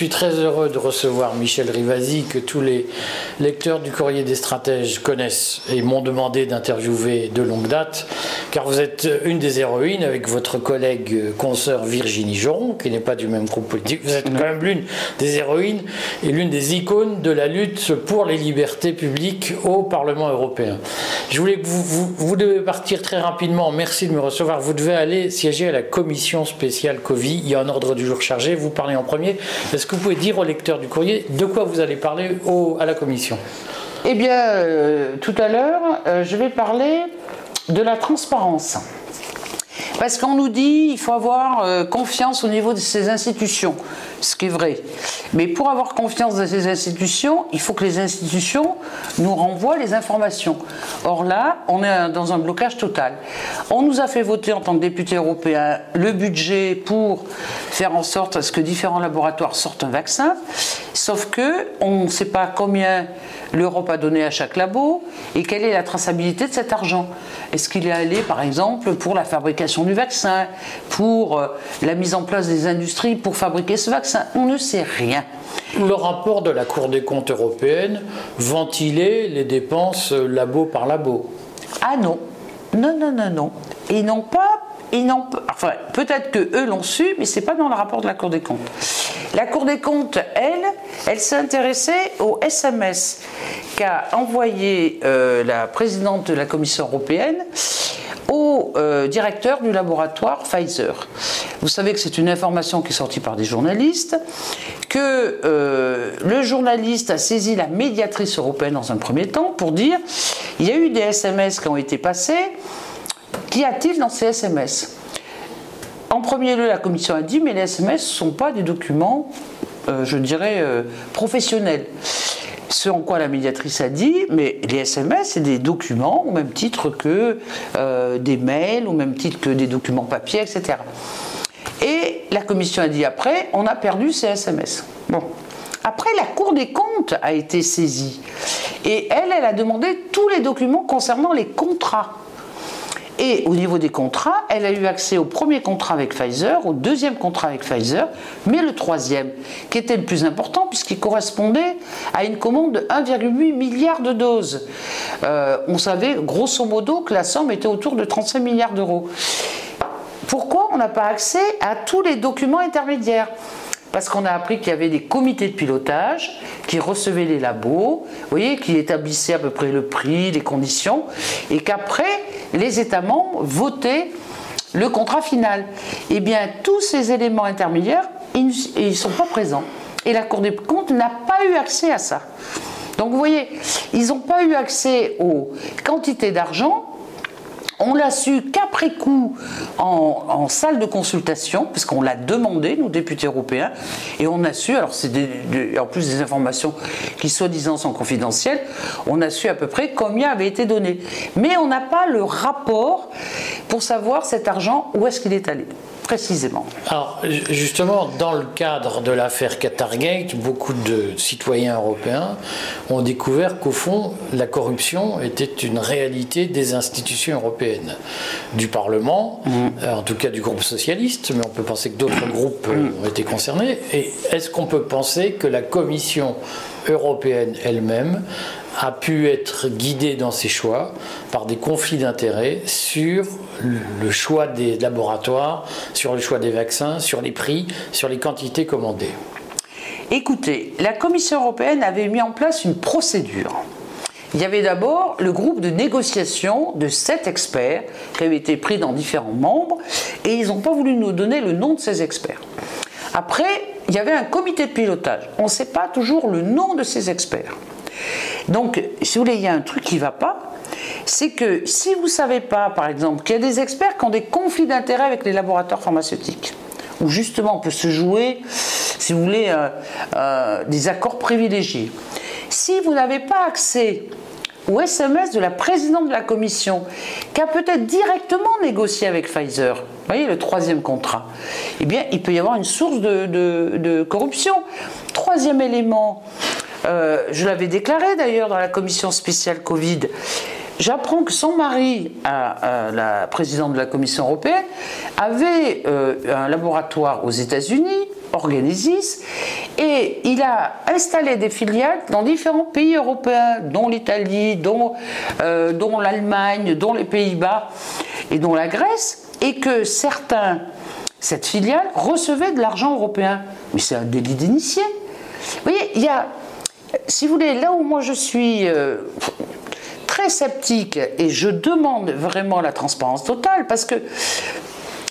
suis très heureux de recevoir Michel Rivasi, que tous les lecteurs du Courrier des Stratèges connaissent et m'ont demandé d'interviewer de longue date, car vous êtes une des héroïnes avec votre collègue consoeur Virginie Joron, qui n'est pas du même groupe politique. Vous êtes quand même l'une des héroïnes et l'une des icônes de la lutte pour les libertés publiques au Parlement européen. Je voulais que vous, vous, devez partir très rapidement. Merci de me recevoir. Vous devez aller siéger à la commission spéciale Covid. Il y a un ordre du jour chargé. Vous parlez en premier. Est-ce que vous pouvez dire au lecteur du courrier de quoi vous allez parler à la commission? Eh bien, euh, tout à l'heure, euh, je vais parler de la transparence. Parce qu'on nous dit qu'il faut avoir euh, confiance au niveau de ces institutions, ce qui est vrai. Mais pour avoir confiance dans ces institutions, il faut que les institutions nous renvoient les informations. Or là, on est dans un blocage total. On nous a fait voter en tant que député européen le budget pour faire en sorte à ce que différents laboratoires sortent un vaccin, sauf que on ne sait pas combien l'Europe a donné à chaque labo et quelle est la traçabilité de cet argent. Est-ce qu'il est allé, par exemple, pour la fabrication du vaccin, pour euh, la mise en place des industries pour fabriquer ce vaccin? On ne sait rien. Le rapport de la Cour des comptes européenne ventilait les dépenses labo par labo. Ah non, non, non, non, non. Ils n'ont pas ils n'ont enfin peut-être que eux l'ont su, mais c'est pas dans le rapport de la Cour des comptes. La Cour des comptes, elle, elle s'est intéressée au SMS qu'a envoyé euh, la présidente de la Commission européenne au euh, directeur du laboratoire Pfizer. Vous savez que c'est une information qui est sortie par des journalistes, que euh, le journaliste a saisi la médiatrice européenne dans un premier temps pour dire il y a eu des SMS qui ont été passés, qu'y a-t-il dans ces SMS En premier lieu, la commission a dit mais les SMS ne sont pas des documents, euh, je dirais, professionnels. Ce en quoi la médiatrice a dit, mais les SMS, c'est des documents au même titre que euh, des mails, au même titre que des documents papier, etc. La commission a dit après, on a perdu ces SMS. Bon. Après, la Cour des comptes a été saisie. Et elle, elle a demandé tous les documents concernant les contrats. Et au niveau des contrats, elle a eu accès au premier contrat avec Pfizer, au deuxième contrat avec Pfizer, mais le troisième, qui était le plus important puisqu'il correspondait à une commande de 1,8 milliard de doses. Euh, on savait grosso modo que la somme était autour de 35 milliards d'euros. Pourquoi on n'a pas accès à tous les documents intermédiaires? Parce qu'on a appris qu'il y avait des comités de pilotage qui recevaient les labos, vous voyez, qui établissaient à peu près le prix, les conditions, et qu'après, les États membres votaient le contrat final. Eh bien, tous ces éléments intermédiaires, ils ne sont pas présents. Et la Cour des comptes n'a pas eu accès à ça. Donc vous voyez, ils n'ont pas eu accès aux quantités d'argent on l'a su qu'après coup en, salle de consultation, puisqu'on l'a demandé, nous députés européens, et on a su, alors c'est en plus des informations qui soi-disant sont confidentielles, on a su à peu près combien avait été donné. Mais on n'a pas le rapport pour savoir cet argent, où est-ce qu'il est allé précisément Alors, justement, dans le cadre de l'affaire Qatargate, beaucoup de citoyens européens ont découvert qu'au fond, la corruption était une réalité des institutions européennes, du Parlement, mm. euh, en tout cas du groupe socialiste, mais on peut penser que d'autres groupes euh, mm. ont été concernés. Et est-ce qu'on peut penser que la Commission européenne elle-même a pu être guidée dans ses choix par des conflits d'intérêts sur le choix des laboratoires, sur le choix des vaccins, sur les prix, sur les quantités commandées. Écoutez, la Commission européenne avait mis en place une procédure. Il y avait d'abord le groupe de négociation de sept experts qui avaient été pris dans différents membres et ils n'ont pas voulu nous donner le nom de ces experts. Après, il y avait un comité de pilotage. On ne sait pas toujours le nom de ces experts. Donc, si vous voulez, il y a un truc qui ne va pas, c'est que si vous ne savez pas, par exemple, qu'il y a des experts qui ont des conflits d'intérêts avec les laboratoires pharmaceutiques, où justement on peut se jouer, si vous voulez, euh, euh, des accords privilégiés. Si vous n'avez pas accès au SMS de la présidente de la commission, qui a peut-être directement négocié avec Pfizer, vous voyez le troisième contrat, eh bien il peut y avoir une source de corruption. Troisième élément, euh, je l'avais déclaré d'ailleurs dans la commission spéciale Covid. J'apprends que son mari, la présidente de la Commission européenne, avait euh, un laboratoire aux États-Unis, Organisis, et il a installé des filiales dans différents pays européens, dont l'Italie, dont, euh, dont l'Allemagne, dont les Pays-Bas et dont la Grèce, et que certains, cette filiale, recevait de l'argent européen. Mais c'est un délit d'initié. Vous voyez, il y a, si vous voulez, là où moi je suis euh, très sceptique et je demande vraiment la transparence totale parce que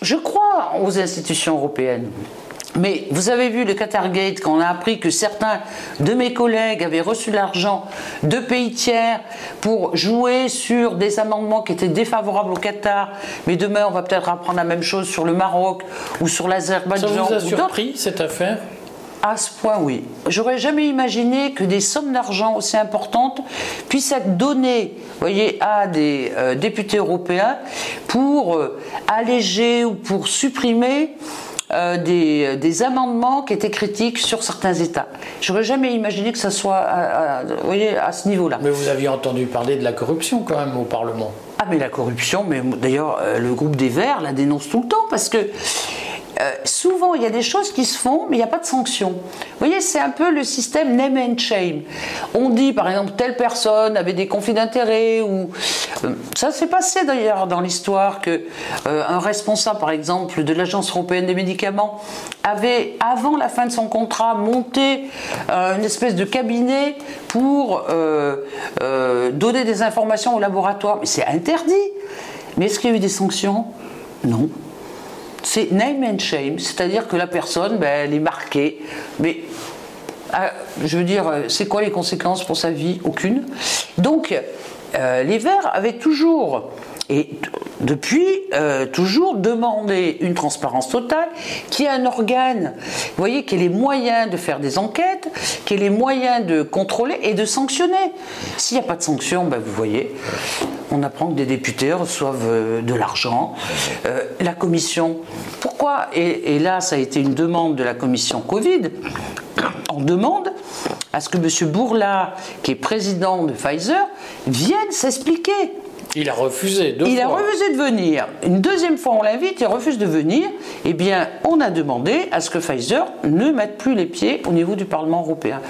je crois aux institutions européennes. Mais vous avez vu le Qatargate quand on a appris que certains de mes collègues avaient reçu l'argent de pays tiers pour jouer sur des amendements qui étaient défavorables au Qatar. Mais demain, on va peut-être apprendre la même chose sur le Maroc ou sur l'Azerbaïdjan. Ça vous a surpris cette affaire? À ce point, oui. J'aurais jamais imaginé que des sommes d'argent aussi importantes puissent être données, voyez, à des euh, députés européens pour euh, alléger ou pour supprimer euh, des, amendements qui étaient critiques sur certains États. J'aurais jamais imaginé que ça soit à, voyez, à ce niveau-là. Mais vous aviez entendu parler de la corruption quand même au Parlement. Ah mais la corruption, mais d'ailleurs le groupe des Verts la dénonce tout le temps parce que euh, souvent, il y a des choses qui se font, mais il n'y a pas de sanction. Vous voyez, c'est un peu le système name and shame. On dit, par exemple, telle personne avait des conflits d'intérêts, euh, ça s'est passé d'ailleurs dans l'histoire que euh, un responsable, par exemple, de l'Agence européenne des médicaments avait, avant la fin de son contrat, monté une espèce de cabinet pour donner des informations au laboratoire. Mais c'est interdit. Mais est-ce qu'il y a eu des sanctions? Non c'est name and shame, c'est-à-dire que la personne, ben, elle est marquée. Mais ah, je veux dire, c'est quoi les conséquences pour sa vie? Aucune. Donc, euh, les Verts avaient toujours et depuis, euh, toujours demander une transparence totale, qui est un organe, vous voyez, qui ait les moyens de faire des enquêtes, qui ait les moyens de contrôler et de sanctionner. S'il n'y a pas de sanction, ben vous voyez, on apprend que des députés reçoivent euh, de l'argent. Euh, la commission, pourquoi et, et là, ça a été une demande de la commission Covid. On demande à ce que M. Bourla, qui est président de Pfizer, vienne s'expliquer. Il a refusé deux il a refusé de venir. Une deuxième fois, on l'invite, il refuse de venir. Eh bien, on a demandé à ce que Pfizer ne mette plus les pieds au niveau du Parlement européen.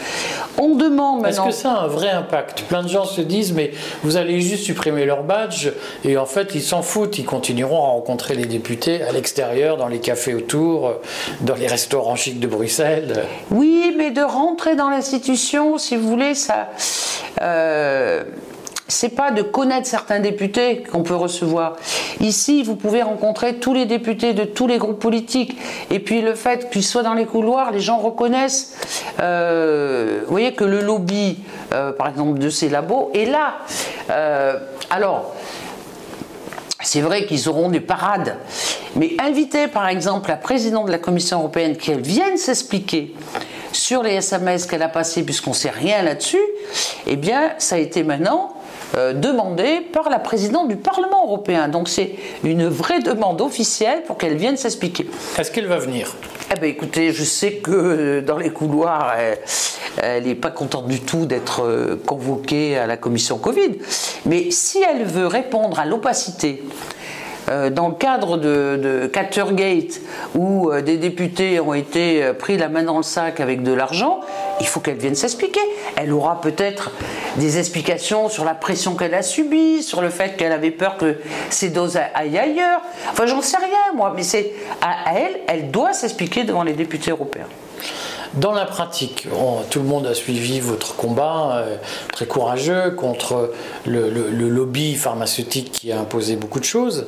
On demande maintenant. Est-ce que ça a un vrai impact? Plein de gens se disent, mais vous allez juste supprimer leur badge, et en fait, ils s'en foutent. Ils continueront à rencontrer les députés à l'extérieur, dans les cafés autour, dans les restaurants chics de Bruxelles. Oui, mais de rentrer dans l'institution, si vous voulez, ça. Euh, c'est pas de connaître certains députés qu'on peut recevoir. Ici, vous pouvez rencontrer tous les députés de tous les groupes politiques. Et puis le fait qu'ils soient dans les couloirs, les gens reconnaissent, euh, vous voyez, que le lobby, euh, par exemple, de ces labos est là. Euh, alors, c'est vrai qu'ils auront des parades, mais inviter par exemple la présidente de la Commission européenne qu'elle vienne s'expliquer sur les SMS qu'elle a passés, puisqu'on ne sait rien là-dessus, eh bien, ça a été maintenant euh, demandée par la présidente du Parlement européen. Donc c'est une vraie demande officielle pour qu'elle vienne s'expliquer. Est-ce qu'elle va venir? Eh bien, écoutez, je sais que euh, dans les couloirs, elle n'est pas contente du tout d'être euh, convoquée à la commission Covid. Mais si elle veut répondre à l'opacité euh, dans le cadre de, de Catergate, où euh, des députés ont été euh, pris la main dans le sac avec de l'argent, il faut qu'elle vienne s'expliquer. Elle aura peut-être des explications sur la pression qu'elle a subie, sur le fait qu'elle avait peur que ses doses aillent ailleurs. Enfin, j'en sais rien, moi, mais c'est à elle, elle doit s'expliquer devant les députés européens. Dans la pratique, tout le monde a suivi votre combat euh, très courageux contre le, lobby pharmaceutique qui a imposé beaucoup de choses.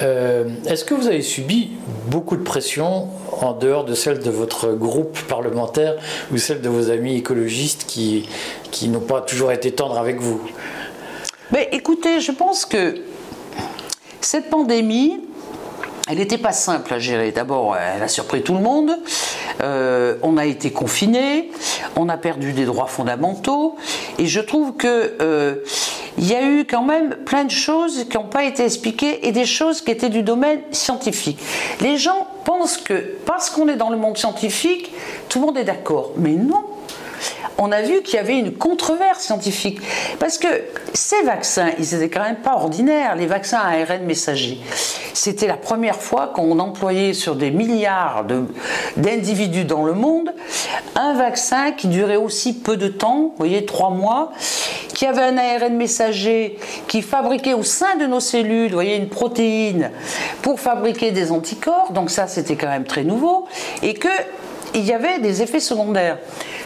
Euh, est-ce que vous avez subi beaucoup de pression en dehors de celle de votre groupe parlementaire ou celle de vos amis écologistes qui, qui n'ont pas toujours été tendres avec vous? Mais écoutez, je pense que cette pandémie, elle n'était pas simple à gérer. D'abord, elle a surpris tout le monde. Euh, on a été confinés, on a perdu des droits fondamentaux, et je trouve que euh, il y a eu quand même plein de choses qui n'ont pas été expliquées et des choses qui étaient du domaine scientifique. Les gens pensent que parce qu'on est dans le monde scientifique, tout le monde est d'accord, mais non. On a vu qu'il y avait une controverse scientifique. Parce que ces vaccins, ils n'étaient quand même pas ordinaires, les vaccins à ARN messager. C'était la première fois qu'on employait sur des milliards d'individus dans le monde un vaccin qui durait aussi peu de temps, vous voyez, trois mois, qui avait un ARN messager qui fabriquait au sein de nos cellules, vous voyez, une protéine pour fabriquer des anticorps, donc ça c'était quand même très nouveau, et qu'il y avait des effets secondaires.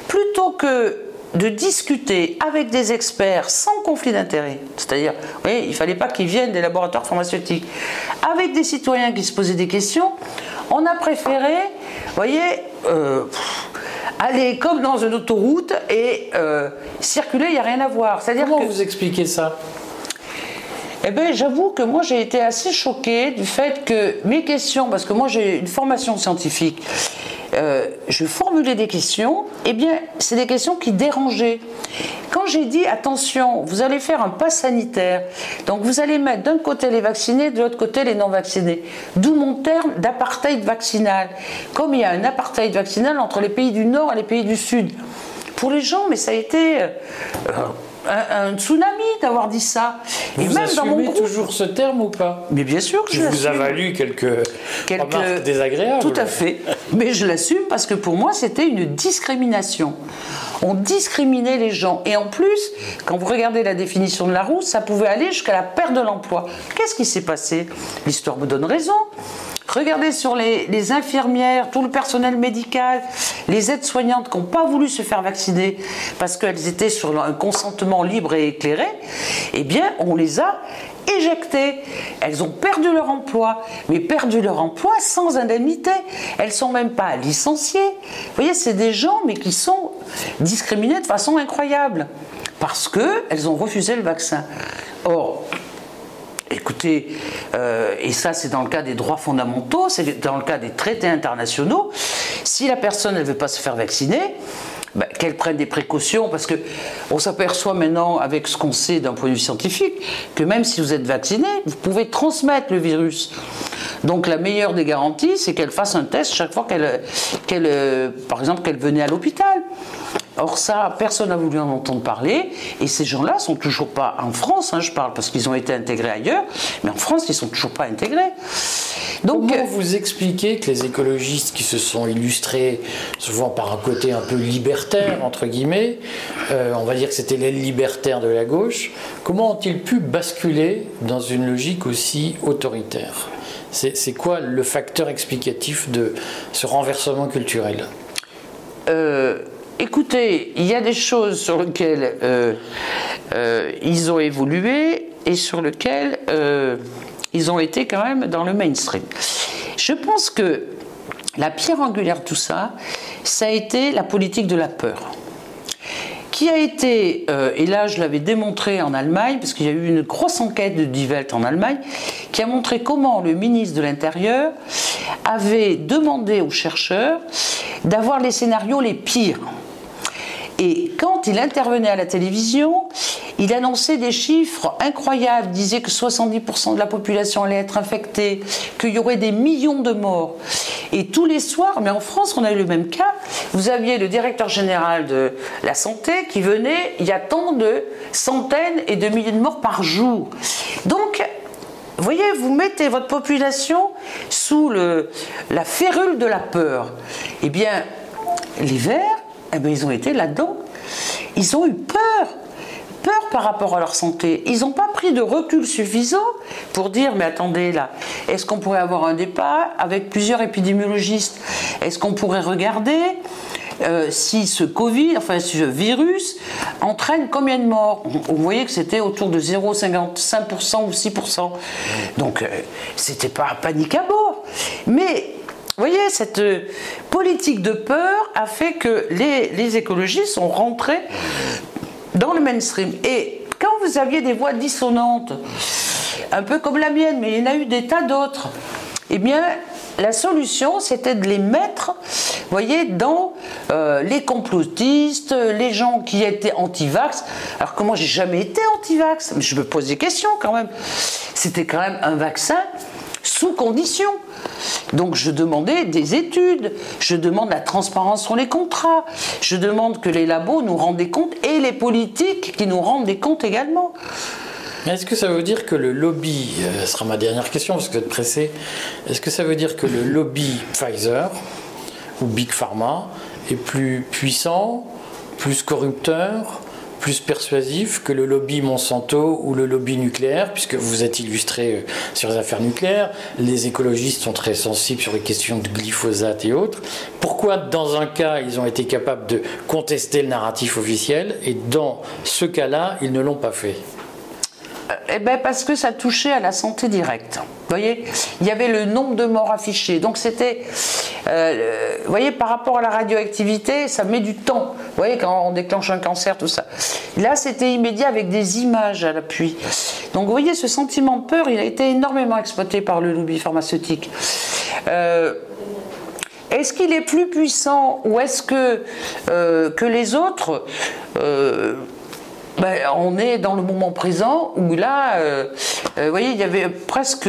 Plutôt que de discuter avec des experts sans conflit d'intérêt, c'est-à-dire, il ne fallait pas qu'ils viennent des laboratoires pharmaceutiques, avec des citoyens qui se posaient des questions, on a préféré, vous voyez, euh, aller comme dans une autoroute et euh, circuler, il n'y a rien à voir. Comment vous expliquez ça? Eh bien, j'avoue que moi j'ai été assez choquée du fait que mes questions, parce que moi j'ai une formation scientifique, euh, je formulais des questions, eh bien, c'est des questions qui dérangeaient. Quand j'ai dit attention, vous allez faire un pas sanitaire, donc vous allez mettre d'un côté les vaccinés, de l'autre côté les non vaccinés, d'où mon terme d'apartheid vaccinal. Comme il y a un apartheid vaccinal entre les pays du Nord et les pays du Sud. Pour les gens, mais ça a été euh, un, tsunami d'avoir dit ça. Vous et même dans mon groupe, toujours ce terme ou pas? Mais bien sûr que je, je vous a valu quelques, quelques remarques désagréables. Tout à fait. Mais je l'assume parce que pour moi, c'était une discrimination. On discriminait les gens. Et en plus, quand vous regardez la définition de la roue, ça pouvait aller jusqu'à la perte de l'emploi. Qu'est-ce qui s'est passé? L'histoire me donne raison. Regardez sur les, infirmières, tout le personnel médical, les aides-soignantes qui n'ont pas voulu se faire vacciner parce qu'elles étaient sur un consentement libre et éclairé, eh bien, on les a éjectées. Elles ont perdu leur emploi, mais perdu leur emploi sans indemnité. Elles sont même pas licenciées. Vous voyez, c'est des gens, mais qui sont discriminés de façon incroyable parce qu'elles ont refusé le vaccin. Or, Écoutez, euh, et ça c'est dans le cas des droits fondamentaux, c'est dans le cas des traités internationaux, si la personne ne veut pas se faire vacciner, ben, qu'elle prenne des précautions, parce que on s'aperçoit maintenant, avec ce qu'on sait d'un point de vue scientifique, que même si vous êtes vacciné, vous pouvez transmettre le virus. Donc la meilleure des garanties, c'est qu'elle fasse un test chaque fois qu'elle, euh, par exemple, qu'elle venait à l'hôpital. Or ça, personne n'a voulu en entendre parler, et ces gens-là sont toujours pas en France, hein, je parle parce qu'ils ont été intégrés ailleurs, mais en France, ils sont toujours pas intégrés. Donc, Comment vous expliquez que les écologistes qui se sont illustrés souvent par un côté un peu libertaire, entre guillemets, euh, on va dire que c'était les libertaires de la gauche, comment ont-ils pu basculer dans une logique aussi autoritaire? C'est quoi le facteur explicatif de ce renversement culturel? Euh, Écoutez, il y a des choses sur lesquelles euh, euh, ils ont évolué et sur lesquelles ils ont été quand même dans le mainstream. Je pense que la pierre angulaire de tout ça, ça a été la politique de la peur qui a été, euh, et là je l'avais démontré en Allemagne, parce qu'il y a eu une grosse enquête de Die en Allemagne, qui a montré comment le ministre de l'Intérieur avait demandé aux chercheurs d'avoir les scénarios les pires. Et quand il intervenait à la télévision, il annonçait des chiffres incroyables, il disait que 70% de la population allait être infectée, qu'il y aurait des millions de morts. Et tous les soirs, mais en France, on a eu le même cas, vous aviez le directeur général de la santé qui venait, il y a tant de centaines et de milliers de morts par jour. Donc, vous voyez, vous mettez votre population sous la férule de la peur. Eh bien, les Verts, eh bien, ils ont été là-dedans. Ils ont eu peur peur par rapport à leur santé. Ils n'ont pas pris de recul suffisant pour dire mais attendez là, est-ce qu'on pourrait avoir un débat avec plusieurs épidémiologistes? Est-ce qu'on pourrait regarder euh, si ce Covid, enfin ce virus, entraîne combien de morts? Vous voyez que c'était autour de 0,55% ou 6%. Donc euh, c'était pas panique à bord. Mais vous voyez, cette euh, politique de peur a fait que les, écologistes sont rentrés dans le mainstream. Et quand vous aviez des voix dissonantes, un peu comme la mienne, mais il y en a eu des tas d'autres, eh bien, la solution, c'était de les mettre, voyez, dans euh, les complotistes, les gens qui étaient anti-vax. Alors moi, j'ai jamais été anti-vax, mais je me pose des questions quand même. C'était quand même un vaccin sous condition. Donc je demandais des études, je demande la transparence sur les contrats, je demande que les labos nous rendent des comptes et les politiques qui nous rendent des comptes également. Est-ce que ça veut dire que le lobby, euh, ce sera ma dernière question parce que vous êtes pressé, est-ce que ça veut dire que le lobby Pfizer ou Big Pharma est plus puissant, plus corrupteur, plus persuasif que le lobby Monsanto ou le lobby nucléaire, puisque vous êtes illustré euh, sur les affaires nucléaires, les écologistes sont très sensibles sur les questions de glyphosate et autres. Pourquoi dans un cas ils ont été capables de contester le narratif officiel et dans ce cas-là ils ne l'ont pas fait? Eh ben parce que ça touchait à la santé directe. Vous voyez, il y avait le nombre de morts affichés. Donc c'était, euh, vous voyez, par rapport à la radioactivité, ça met du temps. Vous voyez, quand on déclenche un cancer, tout ça. Là, c'était immédiat avec des images à l'appui. Donc vous voyez, ce sentiment de peur, il a été énormément exploité par le lobby pharmaceutique. Euh, est-ce qu'il est plus puissant ou est-ce que, euh, que les autres ben, on est dans le moment présent où là, euh, vous voyez, il y avait presque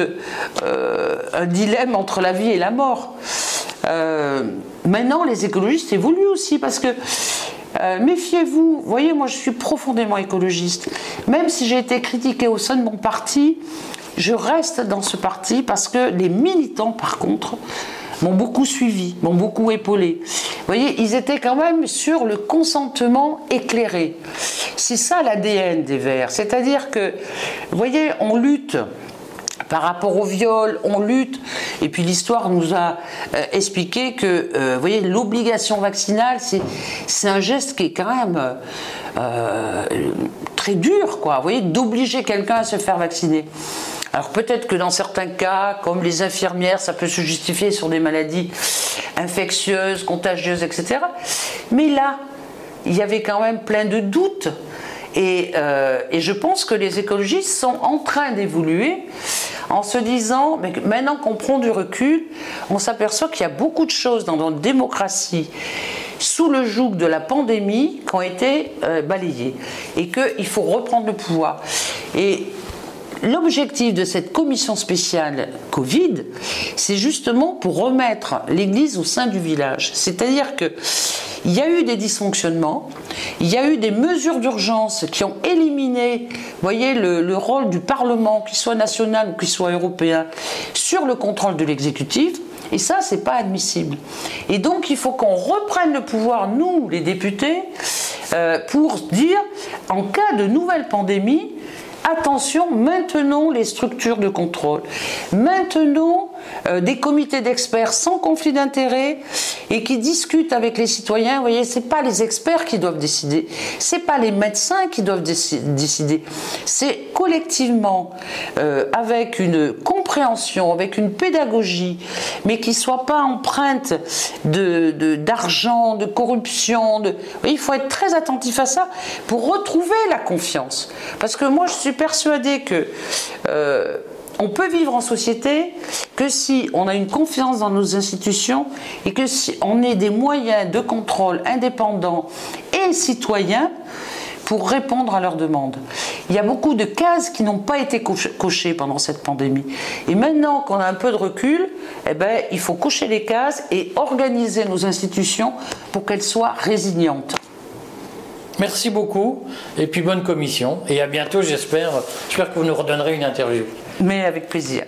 un dilemme entre la vie et la mort. Maintenant, les écologistes évoluent aussi parce que méfiez-vous, vous voyez, moi je suis profondément écologiste. Même si j'ai été critiqué au sein de mon parti, je reste dans ce parti parce que les militants, par contre, m'ont beaucoup suivi, m'ont beaucoup épaulé. Vous voyez, ils étaient quand même sur le consentement éclairé. C'est ça l'ADN des Verts. C'est-à-dire que, vous voyez, on lutte par rapport au viol, on lutte. Et puis l'histoire nous a euh, expliqué que, euh, l'obligation vaccinale, c'est un geste qui est quand même euh, très dur, quoi. D'obliger quelqu'un à se faire vacciner. Alors peut-être que dans certains cas, comme les infirmières, ça peut se justifier sur des maladies infectieuses, contagieuses, etc. Mais là, il y avait quand même plein de doutes. Et, je pense que les écologistes sont en train d'évoluer en se disant, mais maintenant qu'on prend du recul, on s'aperçoit qu'il y a beaucoup de choses dans notre démocratie sous le joug de la pandémie qui ont été euh, balayées et qu'il faut reprendre le pouvoir. Et l'objectif de cette commission spéciale Covid, c'est justement pour remettre l'Église au sein du village. C'est-à-dire que il y a eu des dysfonctionnements, il y a eu des mesures d'urgence qui ont éliminé, le, rôle du Parlement, qu'il soit national ou qu'il soit européen, sur le contrôle de l'exécutif. Et ça, c'est pas admissible. Et donc, il faut qu'on reprenne le pouvoir, nous, les députés, euh, pour dire, en cas de nouvelle pandémie, attention, maintenons les structures de contrôle, maintenons euh, des comités d'experts sans conflit d'intérêts et qui discutent avec les citoyens. Vous voyez, c'est pas les experts qui doivent décider, c'est pas les médecins qui doivent décider, c'est collectivement euh, avec une compréhension, avec une pédagogie, mais qui soit pas empreinte d'argent, de, corruption. De... il faut être très attentif à ça pour retrouver la confiance. Parce que moi, je suis persuadée que euh, on peut vivre en société que si on a une confiance dans nos institutions et que si on ait des moyens de contrôle indépendants et citoyens pour répondre à leurs demandes. Il y a beaucoup de cases qui n'ont pas été cochées pendant cette pandémie. Et maintenant qu'on a un peu de recul, eh ben, il faut cocher les cases et organiser nos institutions pour qu'elles soient résilientes. Merci beaucoup et puis bonne commission et à bientôt j'espère. J'espère que vous nous redonnerez une interview. Mais avec plaisir.